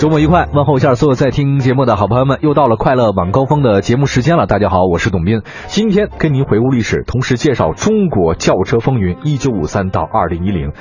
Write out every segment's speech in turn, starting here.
周末愉快，问候一下所有在听节目的好朋友们，又到了快乐晚高峰的节目时间了。大家好，我是董斌，今天跟您回顾历史，同时介绍中国轿车风云一九五三到二零一零。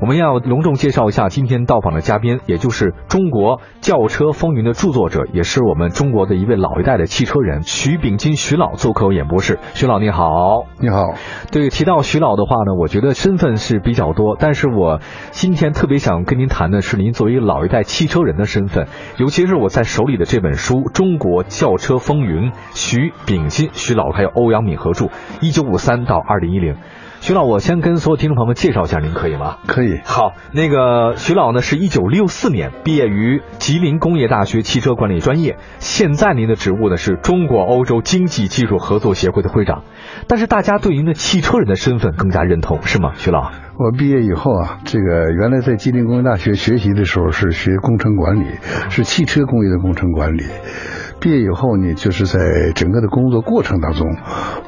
我们要隆重介绍一下今天到访的嘉宾，也就是中国轿车风云的著作者，也是我们中国的一位老一代的汽车人徐秉金徐老做客演播室。徐老你好，你好。对，提到徐老的话呢，我觉得身份是比较多，但是我今天特别想跟您谈的是您作为老一代汽车人的身份，尤其是我在手里的这本书《中国轿车风云》，徐秉金徐老还有欧阳敏合著，一九五三到二零一零。徐老，我先跟所有听众朋友们介绍一下，您可以吗？可以。好，那个徐老呢，是一九六四年毕业于吉林工业大学汽车管理专业，现在您的职务呢是中国欧洲经济技术合作协会的会长。但是大家对您的汽车人的身份更加认同，是吗？徐老，我毕业以后啊，这个原来在吉林工业大学学习的时候是学工程管理，是汽车工业的工程管理。毕业以后呢，就是在整个的工作过程当中，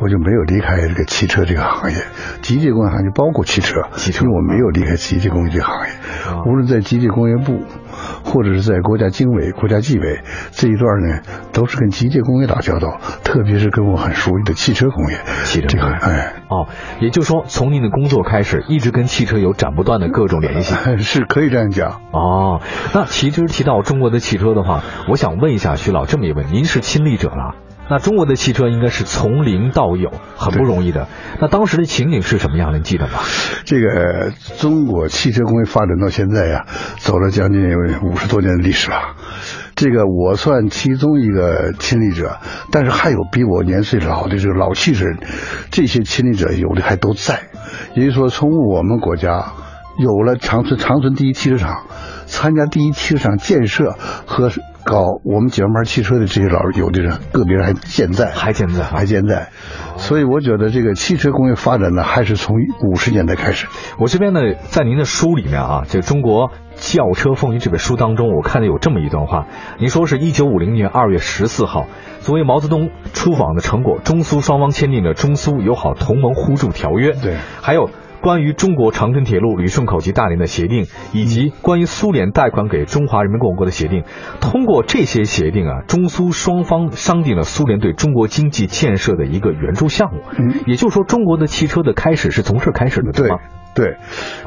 我就没有离开这个汽车这个行业，机械工业行业包括汽车，汽车，因为我没有离开机械工业这个行业，无论在机械工业部。或者是在国家经委、国家纪委这一段呢，都是跟机械工业打交道，特别是跟我很熟悉的汽车工业。汽车这个，哎，哦，也就是说，从您的工作开始，一直跟汽车有斩不断的各种联系，是可以这样讲。哦，那其实提到中国的汽车的话，我想问一下徐老这么一个问题：您是亲历者了？那中国的汽车应该是从零到有，很不容易的。那当时的情景是什么样的？你记得吗？这个中国汽车工业发展到现在呀，走了将近五十多年的历史了。这个我算其中一个亲历者，但是还有比我年岁老的这个老汽车人，这些亲历者有的还都在。也就是说，从我们国家有了长春长春第一汽车厂，参加第一汽车厂建设和。搞我们解放牌汽车的这些老有的人，个别人还健在，还健在，还健在。所以我觉得这个汽车工业发展呢，还是从五十年代开始。我这边呢，在您的书里面啊，这《中国轿车风云》这本书当中，我看到有这么一段话。您说是一九五零年二月十四号，作为毛泽东出访的成果，中苏双方签订了中苏友好同盟互助条约。对，还有。关于中国长春铁路旅顺口及大连的协定，以及关于苏联贷款给中华人民共和国的协定，通过这些协定啊，中苏双方商定了苏联对中国经济建设的一个援助项目。嗯，也就是说，中国的汽车的开始是从这开始的，对吗？对，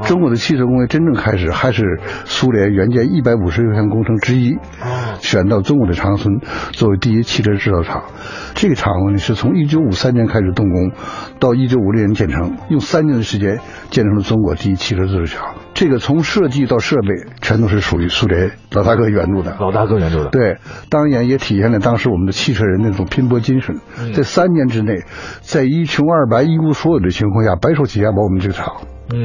中国的汽车工业真正开始还是苏联援建一百五十六项工程之一，选到中国的长春作为第一汽车制造厂。这个厂呢是从一九五三年开始动工，到一九五六年建成，用三年的时间建成了中国第一汽车制造厂。这个从设计到设备全都是属于苏联老大哥援助的。老大哥援助的。对，当然也体现了当时我们的汽车人那种拼搏精神。在三年之内，在一穷二白一无所有的情况下，白手起家把我们这个厂。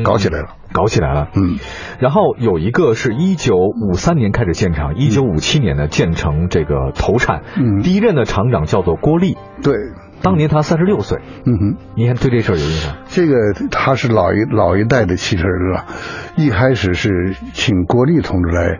搞起来了，搞起来了，嗯，然后有一个是一九五三年开始建厂，一九五七年呢建成这个投产，嗯，第一任的厂长叫做郭立，对，当年他三十六岁，嗯哼，你看对这事儿有印象？这个他是老一老一代的汽车人了，一开始是请郭立同志来。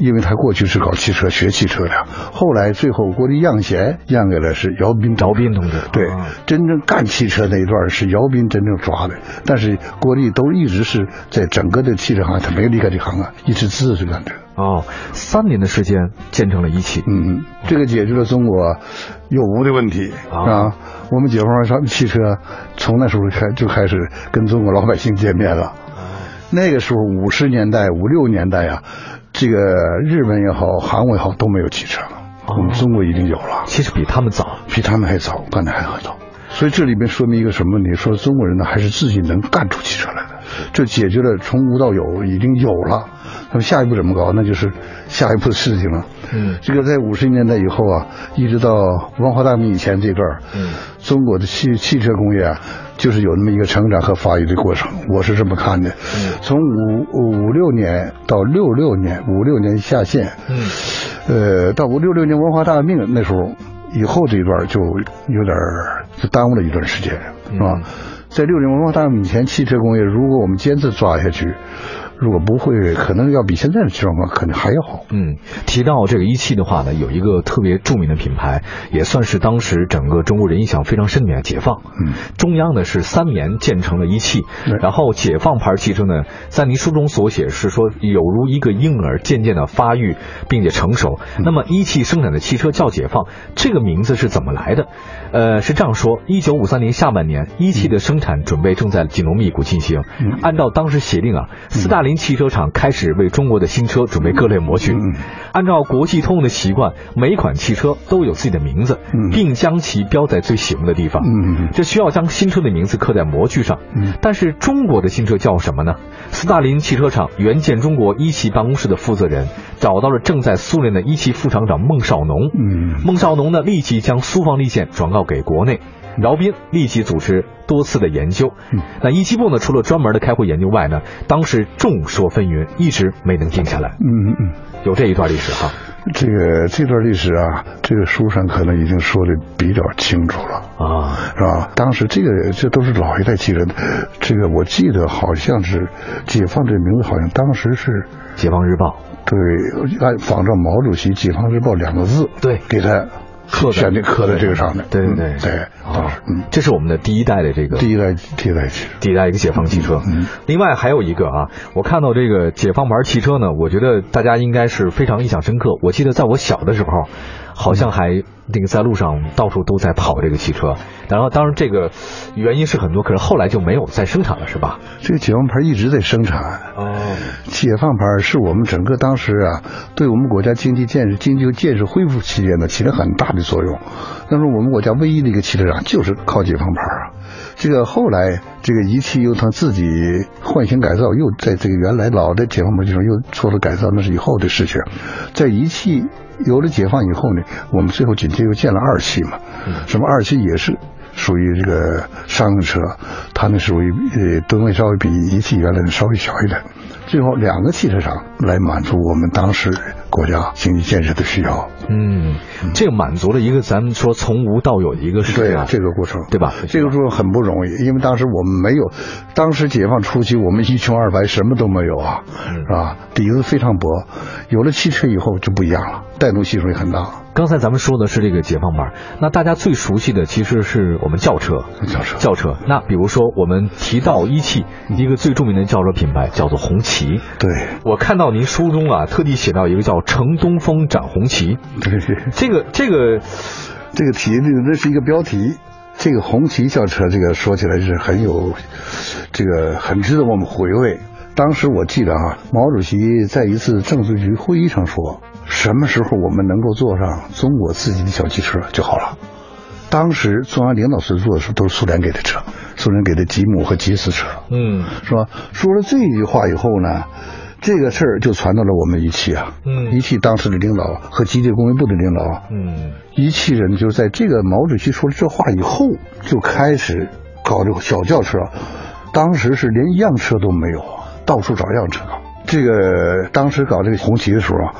因为他过去是搞汽车、学汽车的，后来最后国立让贤让给了是姚斌，姚斌同志。对，真正干汽车那一段是姚斌真正抓的，但是国立都一直是在整个的汽车行业，他没离开这行啊，一直支持干这个。哦，三年的时间建成了一汽，嗯嗯，这个解决了中国有无的问题啊。我们解放上汽车从那时候开就开始跟中国老百姓见面了。那个时候五十年代、五六年代呀。这个日本也好，韩国也好，都没有汽车了。我们中国已经有了，其实比他们早，比他们还早，干的还很早。所以这里面说明一个什么问题？说中国人呢，还是自己能干出汽车来的。这解决了从无到有，已经有了。那么下一步怎么搞？那就是下一步的事情了。嗯，这个在五十年代以后啊，一直到文化大革命以前这段，嗯，中国的汽汽车工业啊。就是有那么一个成长和发育的过程，我是这么看的。从五五六年到六六年，五六年下线，嗯，呃，到五六六年文化大革命那时候以后这一段就有点就耽误了一段时间，是吧？在六年文化大革命以前，汽车工业如果我们坚持抓下去，如果不会，可能要比现在的状况可能还要好。嗯，提到这个一汽的话呢，有一个特别著名的品牌，也算是当时整个中国人印象非常深的解放。嗯，中央呢是三年建成了一汽，然后解放牌汽车呢，在您书中所写是说有如一个婴儿渐渐的发育并且成熟。那么一汽生产的汽车叫解放，这个名字是怎么来的？呃，是这样说：一九五三年下半年，一汽的生产准备正在紧锣密鼓进行。按照当时协定啊，斯大林汽车厂开始为中国的新车准备各类模具。按照国际通用的习惯，每款汽车都有自己的名字，并将其标在最醒目的地方。这需要将新车的名字刻在模具上。但是中国的新车叫什么呢？斯大林汽车厂原建中国一汽办公室的负责人找到了正在苏联的一汽副厂长孟少农。孟少农呢，立即将苏方意见转告给国内。饶斌立即组织多次的研究，嗯那一汽部呢，除了专门的开会研究外呢，当时众说纷纭，一直没能定下来。嗯嗯，有这一段历史哈。这个这段历史啊，这个书上可能已经说的比较清楚了啊，是吧？当时这个这都是老一代记者，这个我记得好像是解放这个名字，好像当时是《解放日报》。对，按仿照毛主席《解放日报》两个字，对，给他。刻选的刻在这个上面，对对对对啊，嗯，这是我们的第一代的这个第一代第一代汽车，第一代一个解放汽车。嗯，另外还有一个啊，我看到这个解放牌汽车呢，我觉得大家应该是非常印象深刻。我记得在我小的时候。好像还那个在路上到处都在跑这个汽车，然后当然这个原因是很多，可是后来就没有再生产了，是吧？这个解放牌一直在生产。哦，解放牌是我们整个当时啊，对我们国家经济建设、经济建设恢复期间呢，起了很大的作用。那时候我们国家唯一的一个汽车厂就是靠解放牌啊。这个后来这个一汽又他自己换型改造，又在这个原来老的解放牌基础上又做了改造，那是以后的事情。在一汽。有了解放以后呢，我们最后紧接着又建了二期嘛，什么二期也是属于这个商用车，它那属于呃吨位稍微比一汽原来的稍微小一点。最后两个汽车厂来满足我们当时国家经济建设的需要。嗯，这个满足了一个咱们说从无到有的一个事对啊，这个过程对吧？这个过程很不容易，因为当时我们没有，当时解放初期我们一穷二白，什么都没有啊，是吧？底子非常薄，有了汽车以后就不一样了，带动系数也很大。刚才咱们说的是这个解放牌，那大家最熟悉的其实是我们轿车，轿车，轿车。那比如说我们提到一汽，一个最著名的轿车品牌叫做红旗。对，我看到您书中啊，特地写到一个叫“乘东风展红旗”。对，这个这个这个题，那那是一个标题。这个红旗轿车，这个说起来是很有，这个很值得我们回味。当时我记得啊，毛主席在一次政治局会议上说。什么时候我们能够坐上中国自己的小汽车就好了？当时中央领导层坐的时候都是苏联给的车，苏联给的吉姆和吉斯车，嗯，是吧？说了这句话以后呢，这个事儿就传到了我们一汽啊，嗯，一汽当时的领导和机械工业部的领导，嗯，一汽人就在这个毛主席说了这话以后，就开始搞这个小轿车，当时是连一辆车都没有，到处找样车。这个当时搞这个红旗的时候啊。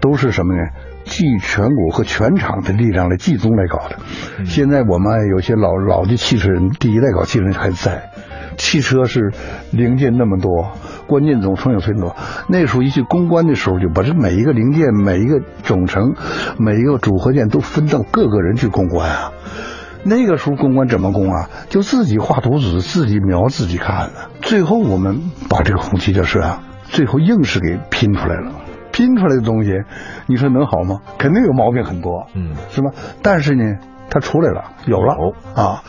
都是什么呢？集全国和全厂的力量来集中来搞的。现在我们有些老老的汽车人，第一代搞汽车人还在。汽车是零件那么多，关键总成有很多。那时候一去攻关的时候，就把这每一个零件、每一个总成、每一个组合件都分到各个人去攻关啊。那个时候攻关怎么攻啊？就自己画图纸，自己描，自己看的。最后我们把这个红旗轿车啊，最后硬是给拼出来了。拼出来的东西，你说能好吗？肯定有毛病很多，嗯，是吧？但是呢，它出来了，有了啊！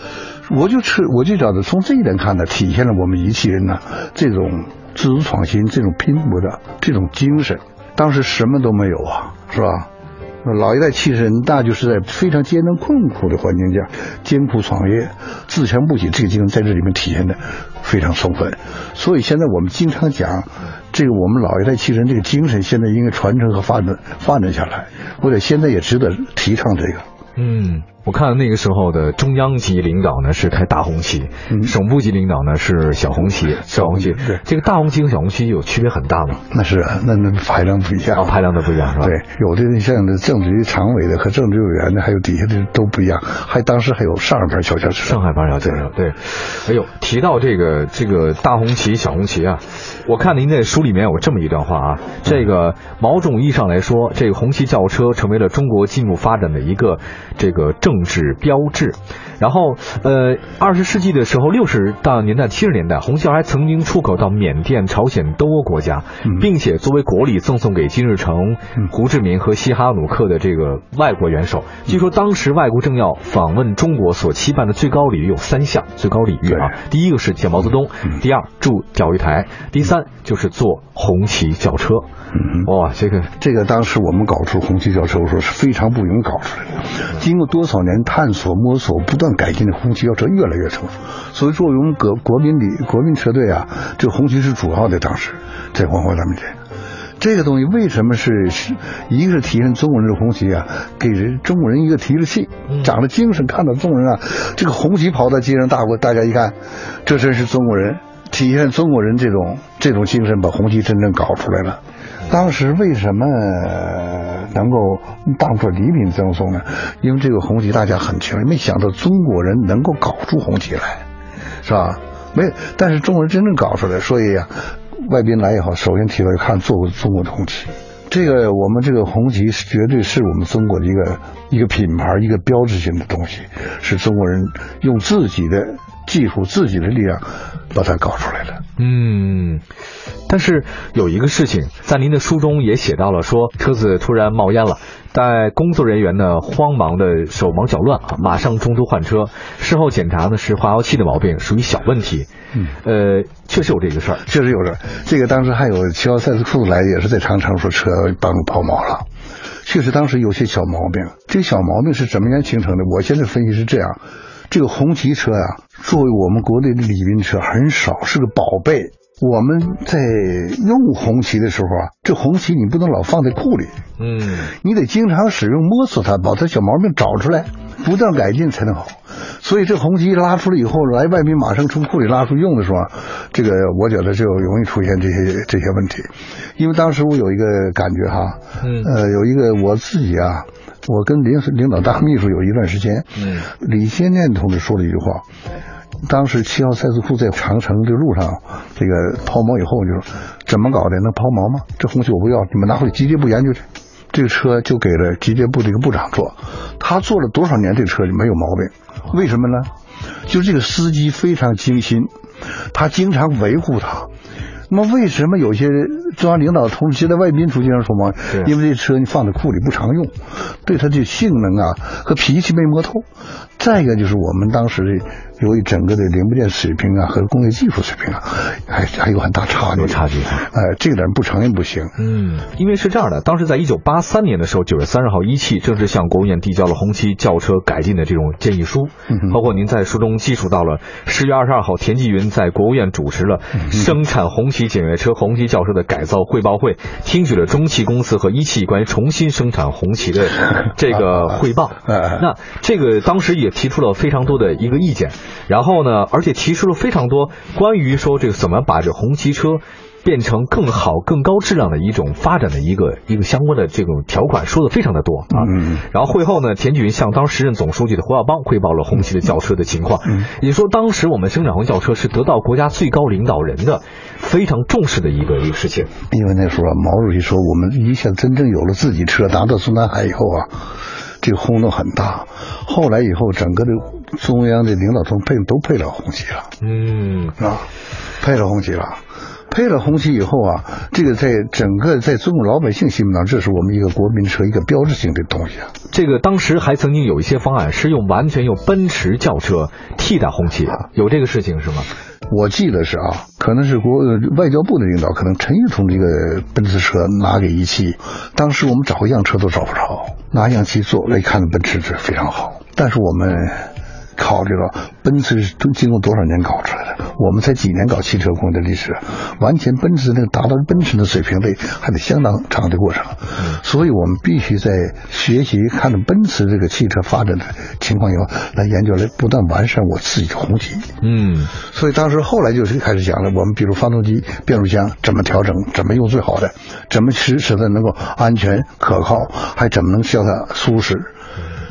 我就吃，我就觉得从这一点看呢，体现了我们一汽人呢这种自主创新、这种拼搏的这种精神。当时什么都没有啊，是吧？老一代汽车人，那就是在非常艰难困苦的环境下艰苦创业、自强不息，这个精神在这里面体现的非常充分。所以现在我们经常讲。这个我们老一代汽车人这个精神，现在应该传承和发展发展下来。我觉得现在也值得提倡这个。嗯，我看那个时候的中央级领导呢是开大红旗，嗯省部级领导呢是小红旗，小红旗。对这个大红旗和小红旗有区别很大吗？那是啊，那那排量不一样啊，排量都不一样是吧？对，有的像这政治局常委的和政治委员的，还有底下的都不一样，还当时还有上海牌小轿车，上海牌小轿车，对。哎呦，提到这个这个大红旗、小红旗啊，我看您在书里面有这么一段话啊，这个某种意义上来说，这个红旗轿车成为了中国进一步发展的一个这个政治标志。然后，呃，二十世纪的时候，六十到年代、七十年代，红旗还曾经出口到缅甸、朝鲜东欧国家，嗯并且作为国礼赠送给金日成、嗯胡志明和西哈努克的这个外国元首。据说当时外国政要访问中国所期盼的最高礼遇有三项最高礼遇啊，第一个是见毛泽东，嗯第二驻钓鱼台，第三就是坐红旗轿车。嗯哇，这个这个当时我们搞出红旗轿车，我说是非常不容易搞出来的。经过多少年探索、摸索、不断改进的红旗轿车越来越成熟。所以作为我们国国民里国民车队啊，这红旗是主要的。当时在黄花大面前，这个东西为什么是是一个是体现中国人的红旗啊，给人中国人一个提着气，长了精神，看到中国人啊，这个红旗跑到街上，大伙大家一看，这真是中国人，体现中国人这种这种精神，把红旗真正搞出来了。当时为什么能够当做礼品赠送呢？因为这个红旗大家很清楚，没想到中国人能够搞出红旗来，是吧？没，但是中国人真正搞出来，所以呀、外宾来也好，首先提到看做过中国的红旗。这个我们这个红旗是绝对是我们中国的一个一个品牌，一个标志性的东西，是中国人用自己的技术、自己的力量把它搞出来的。嗯，但是有一个事情，在您的书中也写到了，说车子突然冒烟了，但工作人员呢慌忙的手忙脚乱啊，马上中途换车。事后检查呢是化油器的毛病，属于小问题。嗯，呃，确实有这个事儿。确实有这，这个当时还有七号赛斯库来，也是在长城说车帮我抛锚了。确实当时有些小毛病，这个小毛病是怎么样形成的？我现在分析是这样：这个红旗车呀、作为我们国内的礼宾车，很少是个宝贝。我们在用红旗的时候啊，这红旗你不能老放在库里，嗯，你得经常使用，摸索它，把它小毛病找出来，不断改进才能好。所以这红旗拉出来以后，来外宾马上从库里拉出用的时候啊，这个我觉得就容易出现这些这些问题。因为当时我有一个感觉哈，嗯呃，有一个我自己啊，我跟领领导当秘书有一段时间，嗯，李先念同志说了一句话。当时七号赛斯库在长城这个路上，这个抛锚以后就说怎么搞的？能抛锚吗？这红旗我不要，你们拿回去机械部研究去。这个车就给了机械部这个部长做，他做了多少年，这个车就没有毛病。为什么呢？就是这个司机非常精心，他经常维护它。那么为什么有些中央领导同志接待外宾出经常说嘛对？因为这车你放在库里不常用，对它的性能啊和脾气没摸透。再一个就是我们当时的由于整个的零部件水平啊和工业技术水平啊，还还有很大差距。有差距哎，这个点不承认不行。嗯，因为是这样的，当时在一九八三年的时候，九月三十号，一汽正式向国务院递交了红旗轿车改进的这种建议书，嗯包括您在书中记述到了十月二十二号，田纪云在国务院主持了嗯生产红旗检阅车、红旗轿车的改造汇报会，听取了中汽公司和一汽关于重新生产红旗的 这个汇报。哎那这个当时也提出了非常多的一个意见，然后呢，而且提出了非常多关于说这个怎么把这红旗车。变成更好、更高质量的一种发展的一个一个相关的这种条款，说的非常的多啊。嗯然后会后呢，田纪云向当时任总书记的胡耀邦汇报了红旗的轿车的情况。嗯也说，当时我们生产红轿车是得到国家最高领导人的非常重视的一个一个事情。因为那时候啊，毛主席说我们一下真正有了自己车，拿到中南海以后啊，这个轰动很大。后来以后，整个的中央的领导层配都配了红旗了。嗯啊，配了红旗了。配了红旗以后啊，这个在整个在中国老百姓心目当中，这是我们一个国民车一个标志性的东西啊。这个当时还曾经有一些方案是用完全用奔驰轿车替代红旗，有这个事情是吗？我记得是啊，可能是国呃外交部的领导，可能陈毅从这个奔驰车拿给一汽，当时我们找一辆车都找不着，拿一辆汽做了，一看奔驰车非常好，但是我们考虑到奔驰是经过多少年搞出来的，我们才几年搞汽车工业的历史，完全奔驰那个达到奔驰的水平得还得相当长的过程，所以我们必须在学习看着奔驰这个汽车发展的情况以后，来研究来不断完善我自己的红旗。嗯，所以当时后来就是开始讲了，我们比如发动机、变速箱怎么调整，怎么用最好的，怎么使使它能够安全可靠，还怎么能叫它舒适。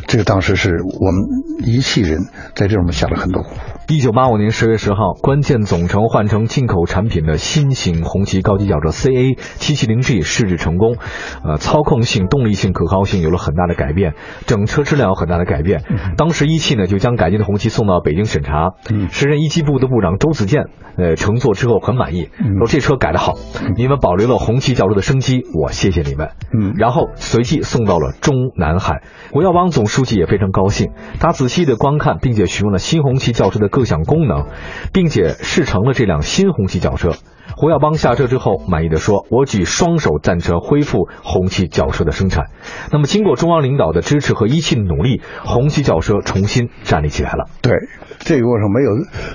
这个当时是我们一汽人在这上面下了很多功夫。一九八五年十月十号，关键总成换成进口产品的新型红旗高级轿车 CA 七七零 G 试制成功，呃，操控性、动力性、可靠性有了很大的改变，整车质量有很大的改变。当时一汽呢就将改进的红旗送到北京审查，时任一汽部的部长周子健，呃，乘坐之后很满意，说这车改得好，你们保留了红旗轿车的生机，我谢谢你们。嗯，然后随即送到了中南海，国耀邦总书记也非常高兴，他仔细的观看并且询问了新红旗轿车的。各项功能，并且试乘了这辆新红旗轿车。胡耀邦下车之后，满意的说：“我举双手赞成恢复红旗轿车的生产。”那么，经过中央领导的支持和一汽的努力，红旗轿车重新站立起来了。对这个过程，没有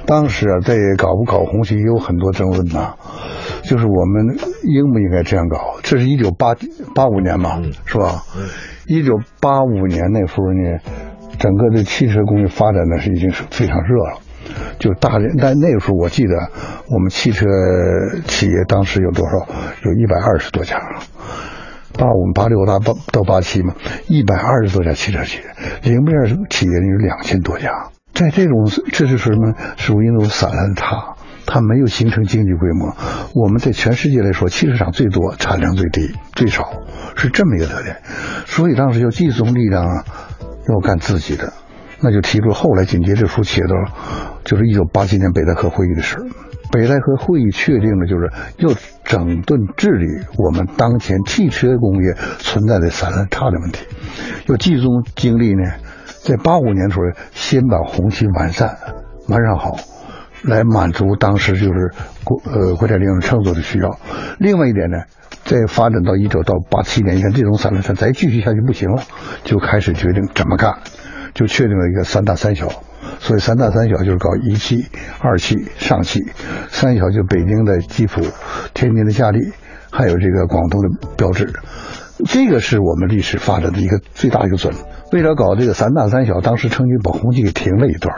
当时啊，在搞不搞红旗也有很多争论呐，就是我们应不应该这样搞？这是一九八八五年嘛，是吧？一九八五年那时候呢，整个的汽车工业发展呢是已经是非常热了。就大连，但那个时候我记得，我们汽车企业当时有多少？有一百二十多家。八五、八六、到八到八七嘛，一百二十多家汽车企业，零部件企业有两千多家。在这种，这是什么？属于那种散乱差，它没有形成经济规模。我们在全世界来说，汽车厂最多，产量最低，最少，是这么一个特点。所以当时要集中力量啊，要干自己的。那就提出后来紧接着书写的，就是一九八七年北戴河会议的事北戴河会议确定了，就是要整顿治理我们当前汽车工业存在的散乱差的问题，要集中精力呢，在八五年时候先把红旗完善完善好，来满足当时就是国呃国家领导人乘坐的需要。另外一点呢，再发展到一九到八七年，你看这种散乱差再继续下去不行了，就开始决定怎么干。就确定了一个三大三小，所以三大三小就是搞一汽、二汽、上汽，三小就北京的吉普、天津的夏利，还有这个广东的标志，这个是我们历史发展的一个最大一个准。为了搞这个三大三小，当时成军把红旗给停了一段。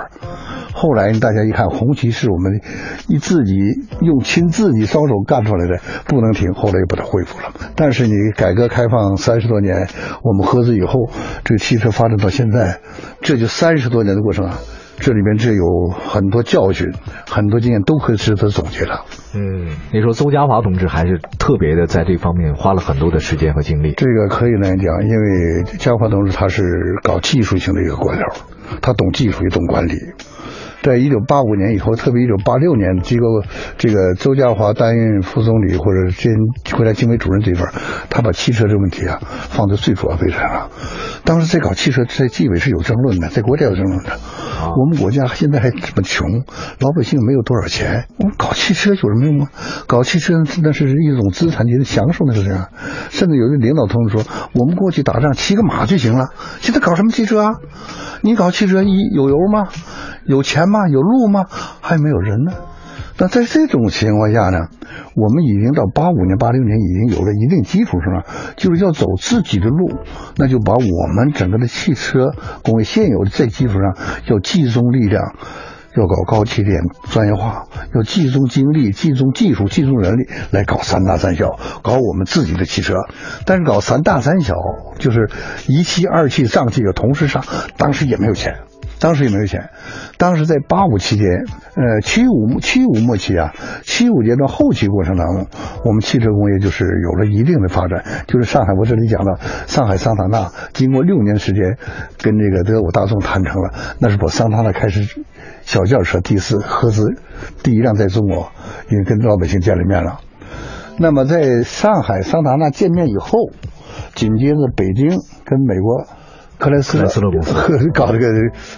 后来大家一看，红旗是我们一自己用亲自己双手干出来的，不能停。后来又把它恢复了。但是你改革开放三十多年，我们合资以后，这个汽车发展到现在，这就三十多年的过程啊。这里面这有很多教训，很多经验都可以值得总结的。嗯，你说邹家华同志还是特别的在这方面花了很多的时间和精力。这个可以来讲，因为家华同志他是搞技术性的一个官僚，他懂技术也懂管理。在一九八五年以后，特别一九八六年，机构这个周家华担任副总理或者兼国家经委主任这一份，他把汽车这个问题啊放在最主要位置上了。当时在搞汽车，在纪委是有争论的，在国家有争论的。我们国家现在还这么穷，老百姓没有多少钱，我们搞汽车有什么用啊？搞汽车那是一种资产阶级享受，那是这样。甚至有的领导同志说，我们过去打仗骑个马就行了，现在搞什么汽车啊？你搞汽车一有油吗？有钱吗？有路吗？还没有人呢。那在这种情况下呢，我们已经到八五年、八六年已经有了一定基础，是吧？就是要走自己的路，那就把我们整个的汽车工业现有的这基础上，要集中力量，要搞高起点专业化，要集中精力、集中技术、集中人力来搞三大三小，搞我们自己的汽车。但是搞三大三小，就是一汽、二汽、上汽要同时上，当时也没有钱。当时也没有钱，当时在八五期间，呃，七五七五末期啊，七五阶段后期过程当中，我们汽车工业就是有了一定的发展。就是上海，我这里讲到上海桑塔纳，经过六年时间，跟这个德国大众谈成了，那是把桑塔纳开始小轿车第四合资第一辆在中国，因为跟老百姓见了面了。那么在上海桑塔纳见面以后，紧接着北京跟美国。克莱斯勒公司搞这个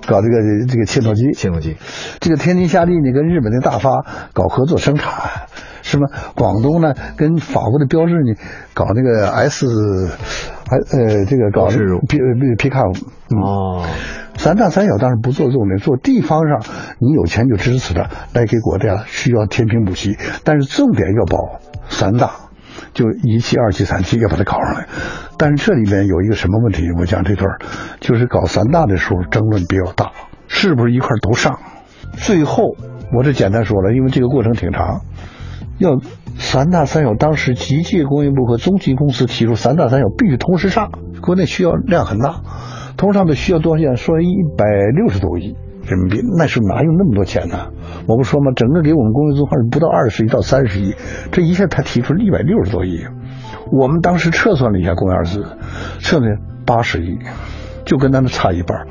搞这个这个切诺基，切诺基，这个天津夏利呢跟日本的大发搞合作生产，是吗？广东呢跟法国的标志呢搞那个 S，还呃这个搞是皮皮皮卡哦，三大三小当然不做重点，做地方上你有钱就支持的来给国家需要填平补齐，但是重点要保三大。就一期、二期、三期要把它搞上来，但是这里面有一个什么问题？我讲这段就是搞三大的时候争论比较大，是不是一块都上？最后我这简单说了，因为这个过程挺长，要三大三小，当时机械工业部和中机公司提出三大三小必须同时上，国内需要量很大，同时上的需要多少钱？说一百六十多亿。人民币那时候哪有那么多钱呢？我不说吗？整个给我们工业综合是不到二十亿到三十亿，这一下他提出一百六十多亿，我们当时测算了一下工业二字，测算八十亿，就跟他们差一半。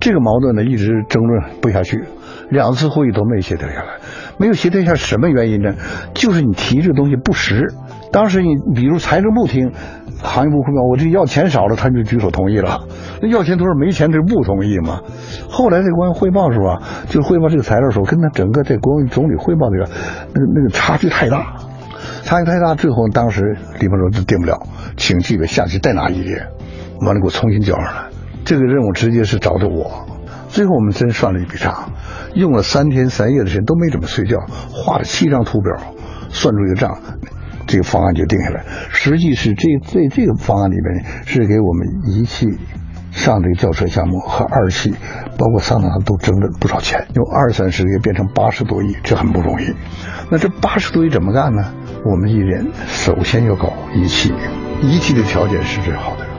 这个矛盾呢一直争论不下去，两次会议都没协调下来，没有协调下什么原因呢？就是你提这东西不实。当时你比如财政部听，行业部汇报，我这要钱少了，他就举手同意了。那要钱多少没钱，这不同意嘛？后来这关于汇报是吧？就汇报这个材料的时候，跟他整个这国务院总理汇报这个，那个那个差距太大，差距太大，最后当时李鹏说这定不了，请纪委下去再拿一页，完了给我重新交上来。这个任务直接是找的我。最后我们真算了一笔账，用了三天三夜的时间都没怎么睡觉，画了七张图表，算出一个账。这个方案就定下来，实际是这这这个方案里边是给我们一汽上这个轿车项目和二汽，包括桑塔纳都挣了不少钱，由二三十个亿变成八十多亿，这很不容易。那这八十多亿怎么干呢？我们一人首先要搞一汽，一汽的条件是最好的。